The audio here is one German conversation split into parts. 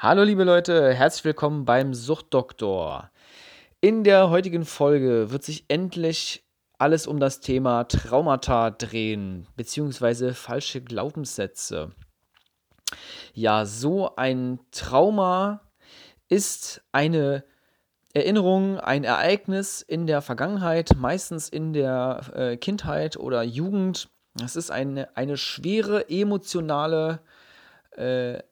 Hallo liebe Leute, herzlich willkommen beim Suchtdoktor. In der heutigen Folge wird sich endlich alles um das Thema Traumata drehen, beziehungsweise falsche Glaubenssätze. Ja, so ein Trauma ist eine Erinnerung, ein Ereignis in der Vergangenheit, meistens in der äh, Kindheit oder Jugend. Es ist eine, eine schwere emotionale äh,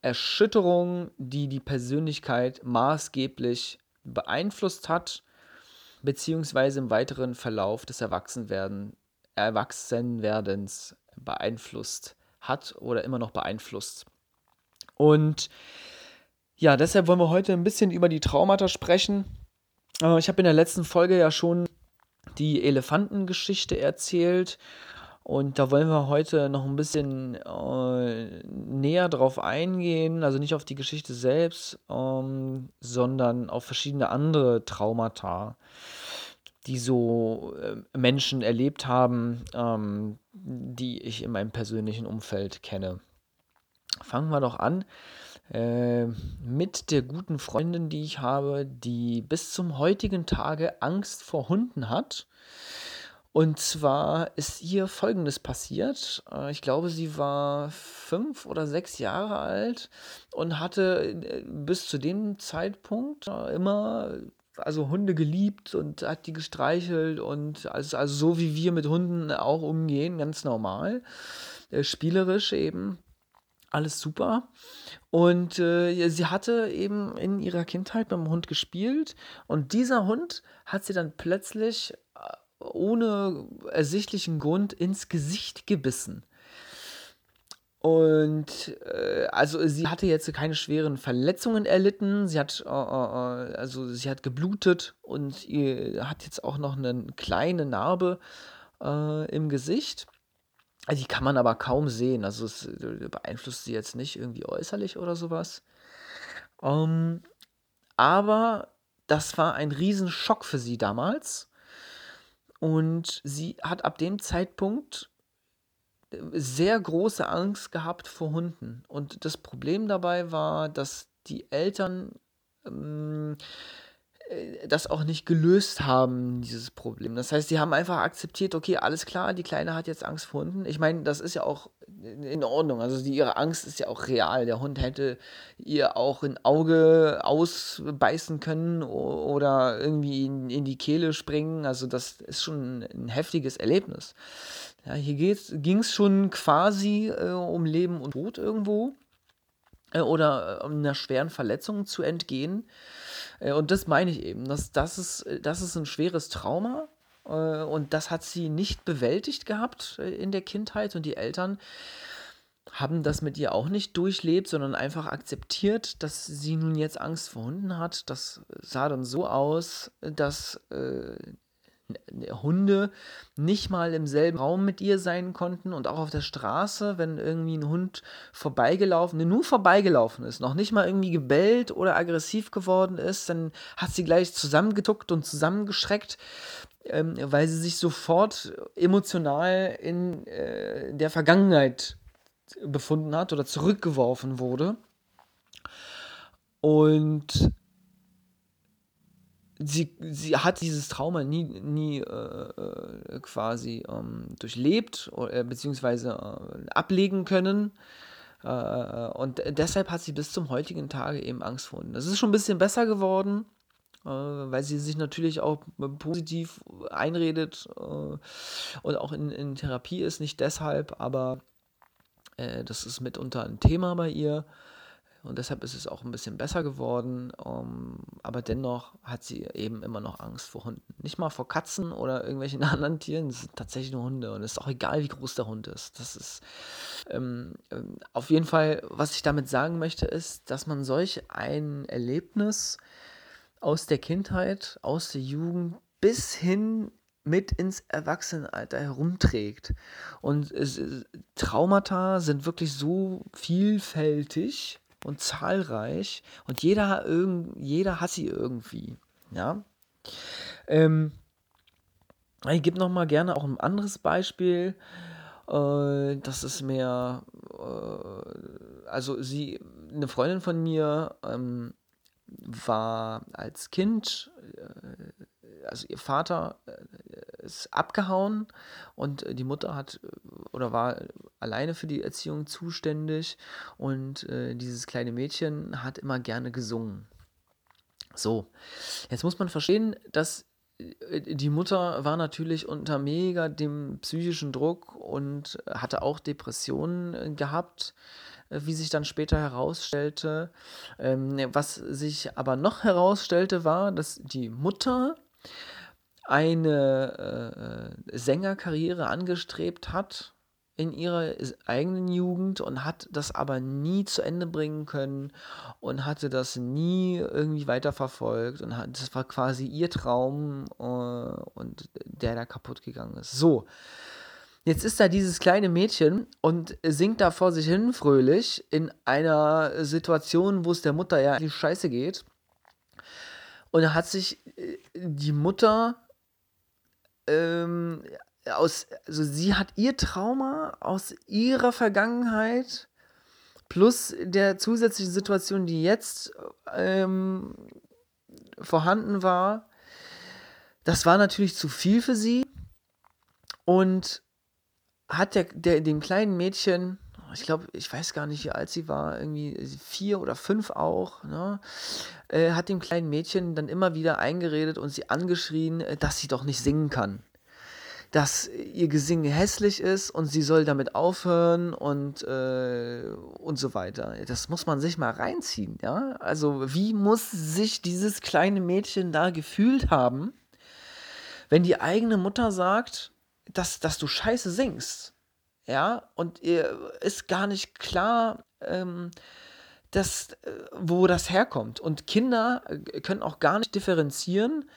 Erschütterung, die die Persönlichkeit maßgeblich beeinflusst hat, beziehungsweise im weiteren Verlauf des Erwachsenwerden, Erwachsenwerdens beeinflusst hat oder immer noch beeinflusst. Und ja, deshalb wollen wir heute ein bisschen über die Traumata sprechen. Äh, ich habe in der letzten Folge ja schon die Elefantengeschichte erzählt und da wollen wir heute noch ein bisschen äh, näher drauf eingehen, also nicht auf die Geschichte selbst, ähm, sondern auf verschiedene andere Traumata, die so äh, Menschen erlebt haben, ähm, die ich in meinem persönlichen Umfeld kenne. Fangen wir doch an äh, mit der guten Freundin, die ich habe, die bis zum heutigen Tage Angst vor Hunden hat. Und zwar ist ihr Folgendes passiert. Äh, ich glaube, sie war fünf oder sechs Jahre alt und hatte äh, bis zu dem Zeitpunkt äh, immer also Hunde geliebt und hat die gestreichelt und also, also so wie wir mit Hunden auch umgehen, ganz normal, spielerisch eben, alles super. Und äh, sie hatte eben in ihrer Kindheit beim Hund gespielt und dieser Hund hat sie dann plötzlich ohne ersichtlichen Grund ins Gesicht gebissen. Und äh, also sie hatte jetzt keine schweren Verletzungen erlitten. Sie hat äh, äh, also sie hat geblutet und ihr hat jetzt auch noch eine kleine Narbe äh, im Gesicht. Die kann man aber kaum sehen. Also es äh, beeinflusst sie jetzt nicht irgendwie äußerlich oder sowas. Ähm, aber das war ein Riesenschock für sie damals. Und sie hat ab dem Zeitpunkt äh, sehr große Angst gehabt vor Hunden. Und das Problem dabei war, dass die Eltern ähm, äh, das auch nicht gelöst haben, dieses Problem. Das heißt, sie haben einfach akzeptiert, okay, alles klar, die Kleine hat jetzt Angst vor Hunden. Ich meine, das ist ja auch in Ordnung. Also die, ihre Angst ist ja auch real. Der Hund hätte ihr auch ein Auge ausbeißen können oder irgendwie in, in die Kehle springen. Also das ist schon ein heftiges Erlebnis. Ja, hier ging es schon quasi äh, um Leben und Tod irgendwo äh, oder äh, um einer schweren Verletzung zu entgehen. Äh, und das meine ich eben. Das, das, ist, das ist ein schweres Trauma. Äh, und das hat sie nicht bewältigt gehabt äh, in der Kindheit. Und die Eltern haben das mit ihr auch nicht durchlebt, sondern einfach akzeptiert, dass sie nun jetzt Angst vor Hunden hat. Das sah dann so aus, dass äh, Hunde nicht mal im selben Raum mit ihr sein konnten und auch auf der Straße, wenn irgendwie ein Hund vorbeigelaufen, nur vorbeigelaufen ist, noch nicht mal irgendwie gebellt oder aggressiv geworden ist, dann hat sie gleich zusammengetuckt und zusammengeschreckt, ähm, weil sie sich sofort emotional in äh, der Vergangenheit befunden hat oder zurückgeworfen wurde. Und sie, sie hat dieses Trauma nie, nie äh, äh quasi ähm, durchlebt äh, beziehungsweise äh, ablegen können. Äh, äh, und deshalb hat sie bis zum heutigen Tage eben Angst vor Das ist schon ein bisschen besser geworden, weil sie sich natürlich auch positiv einredet und auch in, in Therapie ist, nicht deshalb, aber das ist mitunter ein Thema bei ihr. Und deshalb ist es auch ein bisschen besser geworden. Um, ähm, aber dennoch hat sie eben immer noch Angst vor Hunden. Nicht mal vor Katzen oder irgendwelchen anderen Tieren. Es sind tatsächlich nur Hunde. Und es ist auch egal, wie groß der Hund ist. Das ist ähm, ähm, auf jeden Fall, was ich damit sagen möchte, ist, dass man solch ein Erlebnis aus der Kindheit, aus der Jugend bis hin mit ins Erwachsenenalter herumträgt. Und es, Traumata sind wirklich so vielfältig und zahlreich und jeder, irgend, jeder hat sie irgendwie. Ja. Ähm, ich gebe noch mal gerne auch ein anderes Beispiel. Äh, das ist mehr, äh, also sie, eine Freundin von mir ähm, war als Kind, äh, also ihr Vater äh, ist abgehauen und die Mutter hat oder war alleine für die Erziehung zuständig und äh, dieses kleine Mädchen hat immer gerne gesungen. So, jetzt muss man verstehen, dass äh, die Mutter war natürlich unter mega dem psychischen Druck und hatte auch Depressionen äh, gehabt, äh, wie sich dann später herausstellte. Ähm, was sich aber noch herausstellte, war, dass die Mutter eine Sängerkarriere angestrebt hat in ihrer eigenen Jugend und hat das aber nie zu Ende bringen können und hatte das nie irgendwie weiterverfolgt und hat, das war quasi ihr Traum äh, und der da kaputt gegangen ist. So, jetzt ist da dieses kleine Mädchen und singt da vor sich hin fröhlich in einer Situation, wo es der Mutter ja die Scheiße geht. Und hat sich äh, die Mutter ähm, aus, also sie hat ihr Trauma aus ihrer Vergangenheit plus der zusätzlichen Situation, die jetzt ähm, vorhanden war, das war natürlich zu viel für sie. Und hat der, der dem kleinen Mädchen, ich glaube, ich weiß gar nicht, wie alt sie war, irgendwie vier oder fünf auch, ne, äh, hat dem kleinen Mädchen dann immer wieder eingeredet und sie angeschrien, äh, dass sie doch nicht singen kann dass ihr Gesinge hässlich ist und sie soll damit aufhören und, äh, und so weiter. Das muss man sich mal reinziehen, ja. Also, wie muss sich dieses kleine Mädchen da gefühlt haben, wenn die eigene Mutter sagt, dass, dass du scheiße singst? Ja, und ihr ist gar nicht klar, ähm, dass, äh, wo das herkommt. Und Kinder äh, können auch gar nicht differenzieren,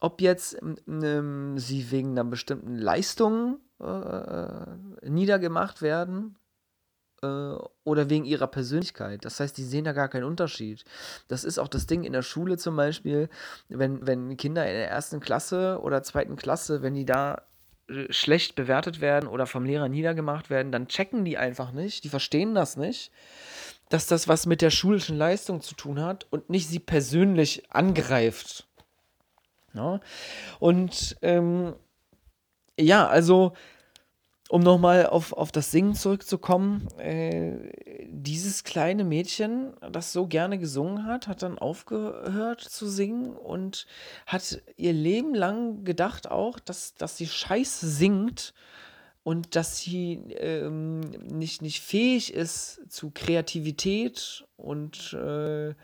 ob jetzt ähm, sie wegen einer bestimmten Leistung äh, niedergemacht werden äh, oder wegen ihrer Persönlichkeit. Das heißt, die sehen da gar keinen Unterschied. Das ist auch das Ding in der Schule zum Beispiel, wenn, wenn Kinder in der ersten Klasse oder zweiten Klasse, wenn die da äh, schlecht bewertet werden oder vom Lehrer niedergemacht werden, dann checken die einfach nicht, die verstehen das nicht, dass das was mit der schulischen Leistung zu tun hat und nicht sie persönlich angreift. Ne? Und ähm, ja, also um nochmal auf, auf das Singen zurückzukommen, äh, dieses kleine Mädchen, das so gerne gesungen hat, hat dann aufgehört zu singen und hat ihr Leben lang gedacht auch, dass, dass sie scheiße singt und dass sie ähm, nicht, nicht fähig ist zu Kreativität und äh,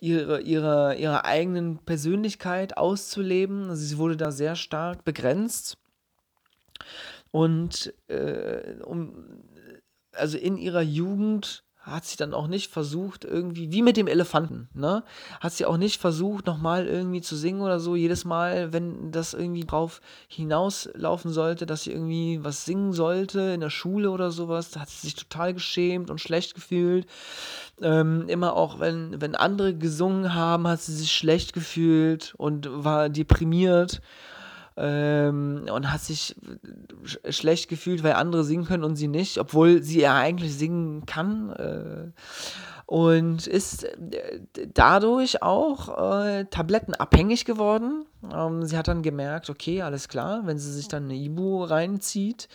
ihre, ihre, ihre eigenen Persönlichkeit auszuleben. Also sie wurde da sehr stark begrenzt. Und äh, um, also in ihrer Jugend hat sie dann auch nicht versucht, irgendwie, wie mit dem Elefanten, ne? Hat sie auch nicht versucht, nochmal irgendwie zu singen oder so. Jedes Mal, wenn das irgendwie drauf hinauslaufen sollte, dass sie irgendwie was singen sollte in der Schule oder sowas, da hat sie sich total geschämt und schlecht gefühlt. Ähm, immer auch, wenn, wenn andere gesungen haben, hat sie sich schlecht gefühlt und war deprimiert ähm, und hat sich sch schlecht gefühlt, weil andere singen können und sie nicht, obwohl sie ja eigentlich singen kann. Äh, und ist äh, dadurch auch äh, tablettenabhängig geworden. Ähm, sie hat dann gemerkt, okay, alles klar, wenn sie sich dann eine Ibu reinzieht,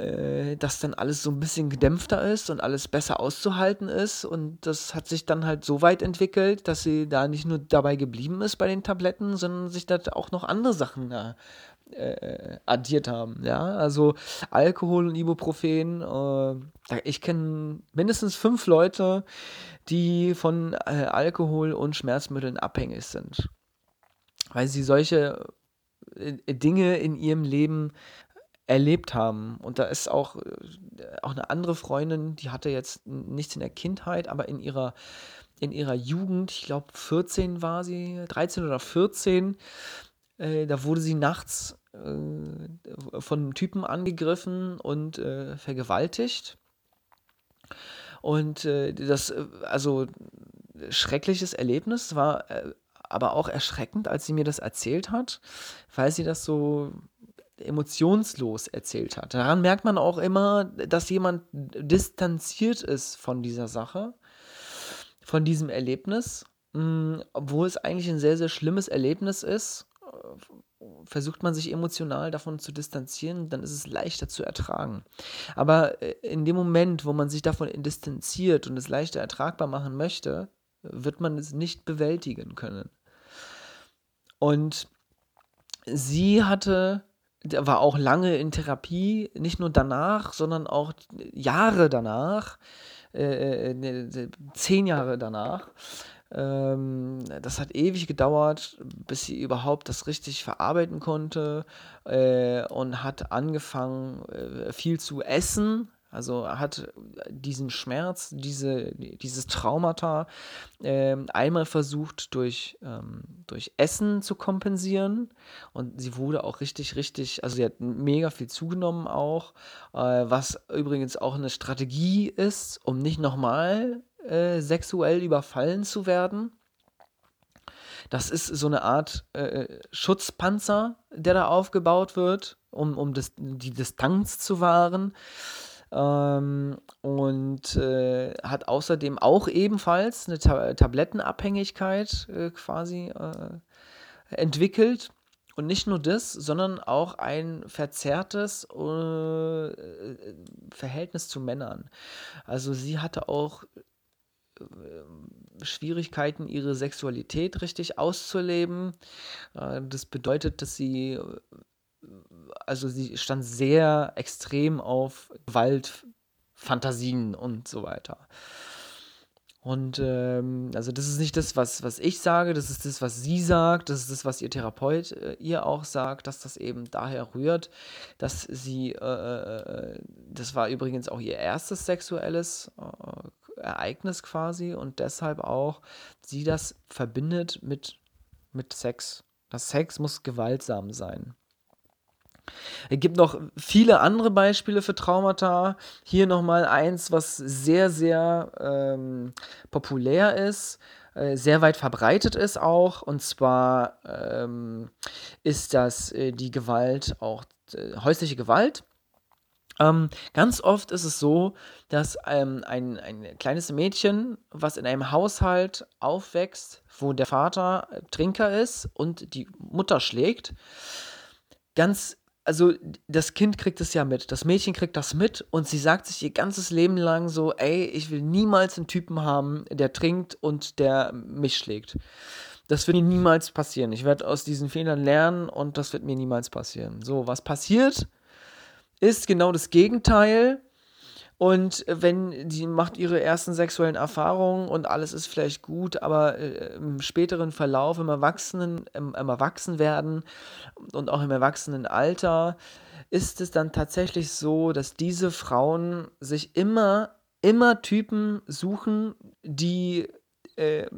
äh, dass dann alles so ein bisschen gedämpfter ist und alles besser auszuhalten ist. Und das hat sich dann halt so weit entwickelt, dass sie da nicht nur dabei geblieben ist bei den Tabletten, sondern sich da auch noch andere Sachen da äh, addiert haben. Ja, also Alkohol und Ibuprofen. Äh, ich kenne mindestens fünf Leute, die von äh, Alkohol und Schmerzmitteln abhängig sind, weil sie solche äh, Dinge in ihrem Leben erlebt haben. Und da ist auch, äh, auch eine andere Freundin, die hatte jetzt nichts in der Kindheit, aber in ihrer, in ihrer Jugend, ich glaube 14 war sie, 13 oder 14, äh, da wurde sie nachts äh, von einem Typen angegriffen und äh, vergewaltigt. Und äh, das, äh, also schreckliches Erlebnis war aber auch erschreckend, als sie mir das erzählt hat, weil sie das so emotionslos erzählt hat. Daran merkt man auch immer, dass jemand distanziert ist von dieser Sache, von diesem Erlebnis, hm, obwohl es eigentlich ein sehr, sehr schlimmes Erlebnis ist. Versucht man sich emotional davon zu distanzieren, dann ist es leichter zu ertragen. Aber äh, in dem Moment, wo man sich davon distanziert und es leichter ertragbar machen möchte, wird man es nicht bewältigen können. Und sie hatte, war auch lange in Therapie, nicht nur danach, sondern auch Jahre danach, äh, äh zehn Jahre danach. Ähm, das hat ewig gedauert, bis sie überhaupt das richtig verarbeiten konnte äh, und hat angefangen, äh, viel zu essen, also hat diesen Schmerz, diese, dieses Traumata äh, einmal versucht durch, ähm, durch Essen zu kompensieren und sie wurde auch richtig, richtig, also sie hat mega viel zugenommen auch, äh, was übrigens auch eine Strategie ist, um nicht nochmal äh, sexuell überfallen zu werden. Das ist so eine Art äh, Schutzpanzer, der da aufgebaut wird, um, um das, die Distanz zu wahren. Ähm, und äh, hat außerdem auch ebenfalls eine Ta Tablettenabhängigkeit äh, quasi äh, entwickelt. Und nicht nur das, sondern auch ein verzerrtes äh, Verhältnis zu Männern. Also sie hatte auch äh, Schwierigkeiten, ihre Sexualität richtig auszuleben. Das bedeutet, dass sie also sie stand sehr extrem auf Gewalt, Fantasien und so weiter. Und ähm, also das ist nicht das, was, was ich sage, das ist das, was sie sagt, das ist das, was ihr Therapeut äh, ihr auch sagt, dass das eben daher rührt, dass sie, äh, äh, das war übrigens auch ihr erstes sexuelles äh, Ereignis quasi und deshalb auch sie das verbindet mit, mit Sex. Das Sex muss gewaltsam sein. Es gibt noch viele andere Beispiele für Traumata. Hier nochmal eins, was sehr, sehr ähm, populär ist, äh, sehr weit verbreitet ist auch. Und zwar ähm, ist das äh, die Gewalt, auch äh, häusliche Gewalt. Ähm, ganz oft ist es so, dass ähm, ein, ein kleines Mädchen, was in einem Haushalt aufwächst, wo der Vater Trinker ist und die Mutter schlägt, ganz also das Kind kriegt es ja mit, das Mädchen kriegt das mit und sie sagt sich ihr ganzes Leben lang so, ey, ich will niemals einen Typen haben, der trinkt und der mich schlägt. Das wird mir niemals passieren. Ich werde aus diesen Fehlern lernen und das wird mir niemals passieren. So, was passiert, ist genau das Gegenteil. Und wenn die macht ihre ersten sexuellen Erfahrungen und alles ist vielleicht gut, aber äh, im späteren Verlauf, im Erwachsenen, im, im Erwachsenwerden und auch im Erwachsenenalter, ist es dann tatsächlich so, dass diese Frauen sich immer, immer Typen suchen, die äh,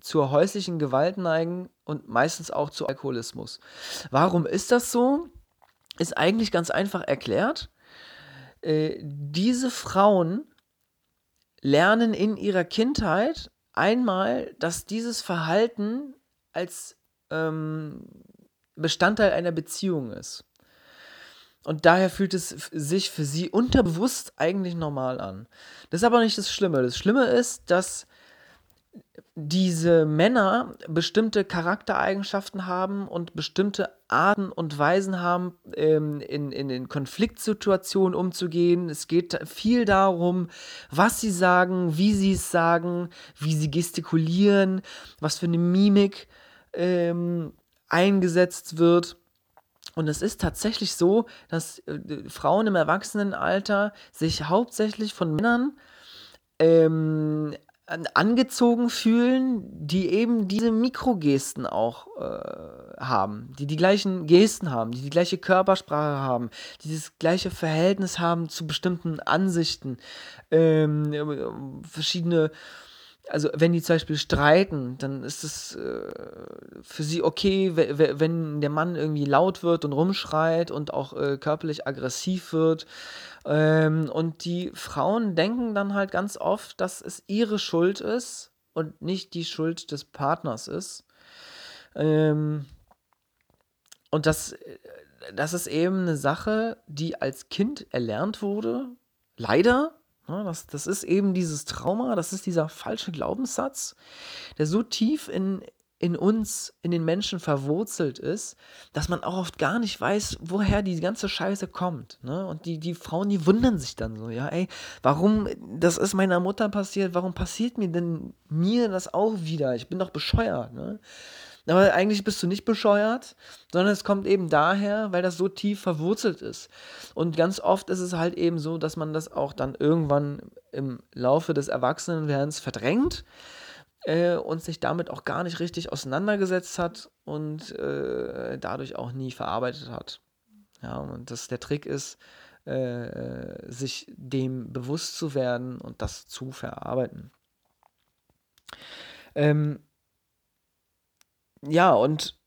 zur häuslichen Gewalt neigen und meistens auch zu Alkoholismus. Warum ist das so? Ist eigentlich ganz einfach erklärt äh, diese Frauen lernen in ihrer Kindheit einmal, dass dieses Verhalten als ähm, Bestandteil einer Beziehung ist. Und daher fühlt es sich für sie unterbewusst eigentlich normal an. Das ist aber nicht das Schlimme. Das Schlimme ist, dass diese Männer bestimmte Charaktereigenschaften haben und bestimmte Arten und Weisen haben, ähm, in, in, in Konfliktsituationen umzugehen. Es geht viel darum, was sie sagen, wie sie es sagen, wie sie gestikulieren, was für eine Mimik ähm, eingesetzt wird. Und es ist tatsächlich so, dass äh, Frauen im Erwachsenenalter sich hauptsächlich von Männern ähm, angezogen fühlen, die eben diese Mikrogesten auch äh, haben, die die gleichen Gesten haben, die die gleiche Körpersprache haben, die dieses gleiche Verhältnis haben zu bestimmten Ansichten, ähm, verschiedene also wenn die zum Beispiel streiten, dann ist es äh, für sie okay, wenn der Mann irgendwie laut wird und rumschreit und auch äh, körperlich aggressiv wird. Ähm, und die Frauen denken dann halt ganz oft, dass es ihre Schuld ist und nicht die Schuld des Partners ist. Ähm, und das, das ist eben eine Sache, die als Kind erlernt wurde, leider. Ne, das, das ist eben dieses Trauma, das ist dieser falsche Glaubenssatz, der so tief in, in uns, in den Menschen verwurzelt ist, dass man auch oft gar nicht weiß, woher die ganze Scheiße kommt. Ne? Und die, die Frauen, die wundern sich dann so, ja, ey, warum, das ist meiner Mutter passiert, warum passiert mir denn mir das auch wieder? Ich bin doch bescheuert, ne? Aber eigentlich bist du nicht bescheuert, sondern es kommt eben daher, weil das so tief verwurzelt ist. Und ganz oft ist es halt eben so, dass man das auch dann irgendwann im Laufe des Erwachsenenwerdens verdrängt äh, und sich damit auch gar nicht richtig auseinandergesetzt hat und äh, dadurch auch nie verarbeitet hat. Ja, und das der Trick ist, äh, sich dem bewusst zu werden und das zu verarbeiten. Ähm, ja, und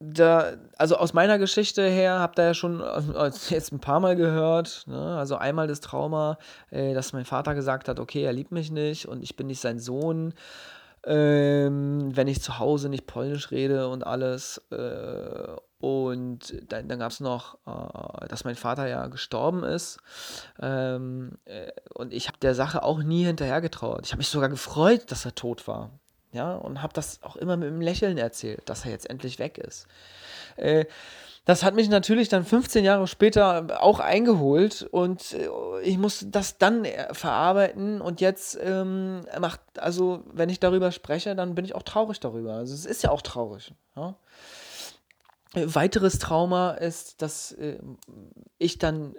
da, also aus meiner Geschichte her, habt ihr ja schon jetzt ein paar Mal gehört, ne? also einmal das Trauma, äh, dass mein Vater gesagt hat, okay, er liebt mich nicht und ich bin nicht sein Sohn ähm, wenn ich zu Hause nicht Polnisch rede und alles. Äh, und dann, dann gab es noch, äh, dass mein Vater ja gestorben ist. Ähm, äh, und ich habe der Sache auch nie hinterhergetraut. Ich habe mich sogar gefreut, dass er tot war. Ja, und habe das auch immer mit einem Lächeln erzählt, dass er jetzt endlich weg ist. Äh, das hat mich natürlich dann 15 Jahre später auch eingeholt und äh, ich musste das dann äh, verarbeiten und jetzt ähm, macht, also wenn ich darüber spreche, dann bin ich auch traurig darüber. Also es ist ja auch traurig. Ja? Weiteres Trauma ist, dass äh, ich dann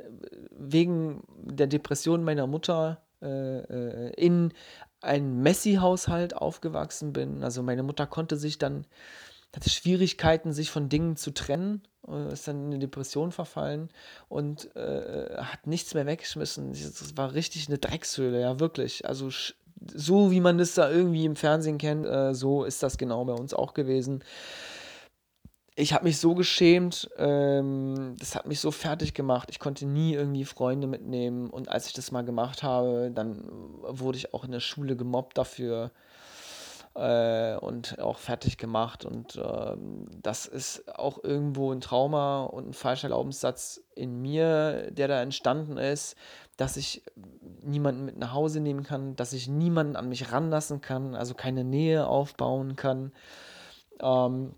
wegen der Depression meiner Mutter äh, in ein Messi-Haushalt aufgewachsen bin. Also meine Mutter konnte sich dann hatte Schwierigkeiten, sich von Dingen zu trennen, äh, ist dann in eine Depression verfallen und äh, hat nichts mehr weggeschmissen. Das war richtig eine Dreckshöhle, ja, wirklich. Also so wie man das da irgendwie im Fernsehen kennt, äh, so ist das genau bei uns auch gewesen. Ich habe mich so geschämt, ähm, das hat mich so fertig gemacht. Ich konnte nie irgendwie Freunde mitnehmen und als ich das mal gemacht habe, dann wurde ich auch in der Schule gemobbt dafür äh, und auch fertig gemacht. Und äh, das ist auch irgendwo ein Trauma und ein falscher Glaubenssatz in mir, der da entstanden ist, dass ich niemanden mit nach Hause nehmen kann, dass ich niemanden an mich ranlassen kann, also keine Nähe aufbauen kann. Ähm,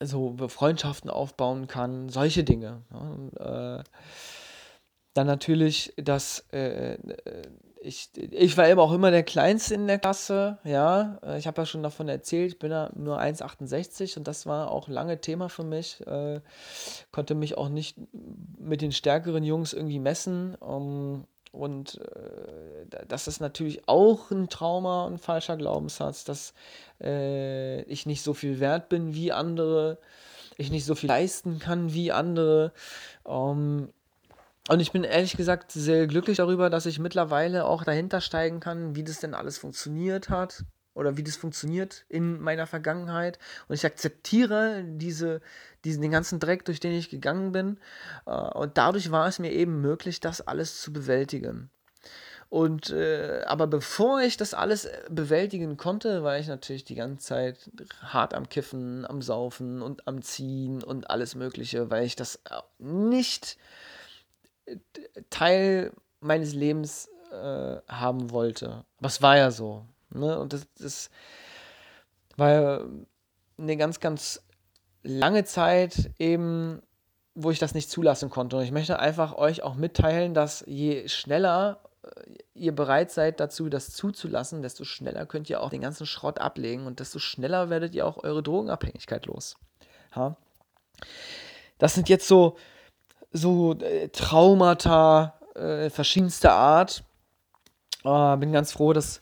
so Freundschaften aufbauen kann, solche Dinge. Ja, und, äh, dann natürlich, dass äh, äh ich, ich war eben auch immer der Kleinste in der Klasse, ja. Ich habe ja schon davon erzählt, ich bin ja nur 1,68 und das war auch lange Thema für mich. Äh, konnte mich auch nicht mit den stärkeren Jungs irgendwie messen. Um, und äh, das ist natürlich auch ein Trauma, ein falscher Glaubenssatz, dass äh, ich nicht so viel wert bin wie andere, ich nicht so viel leisten kann wie andere. Um, und ich bin ehrlich gesagt sehr glücklich darüber, dass ich mittlerweile auch dahinter steigen kann, wie das denn alles funktioniert hat oder wie das funktioniert in meiner Vergangenheit. Und ich akzeptiere diese, diesen, den ganzen Dreck, durch den ich gegangen bin. Äh, und dadurch war es mir eben möglich, das alles zu bewältigen. Und äh, aber bevor ich das alles bewältigen konnte, war ich natürlich die ganze Zeit hart am Kiffen, am Saufen und am Ziehen und alles Mögliche, weil ich das nicht Teil meines Lebens äh, haben wollte. Aber es war ja so. Ne? Und das, das war ja eine ganz, ganz lange Zeit eben, wo ich das nicht zulassen konnte. Und ich möchte einfach euch auch mitteilen, dass je schneller äh, ihr bereit seid dazu, das zuzulassen, desto schneller könnt ihr auch den ganzen Schrott ablegen und desto schneller werdet ihr auch eure Drogenabhängigkeit los. Ja? Das sind jetzt so so äh, Traumata äh, verschiedenster Art. Äh, bin ganz froh, dass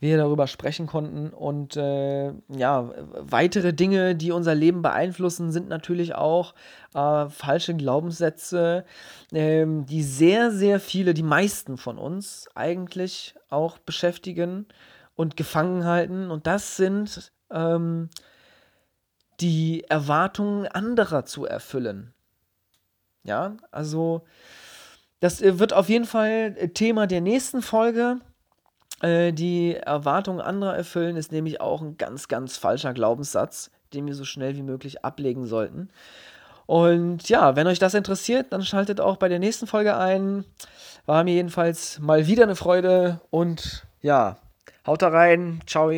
wir darüber sprechen konnten. Und äh, ja, weitere Dinge, die unser Leben beeinflussen, sind natürlich auch äh, falsche Glaubenssätze, ähm, die sehr, sehr viele, die meisten von uns eigentlich auch beschäftigen und gefangen halten. Und das sind ähm, die Erwartungen anderer zu erfüllen. Ja, also das äh, wird auf jeden Fall äh, Thema der nächsten Folge. Äh, die Erwartungen anderer erfüllen ist nämlich auch ein ganz, ganz falscher Glaubenssatz, den wir so schnell wie möglich ablegen sollten. Und ja, wenn euch das interessiert, dann schaltet auch bei der nächsten Folge ein. War mir jedenfalls mal wieder eine Freude und ja, haut da rein. Ciao.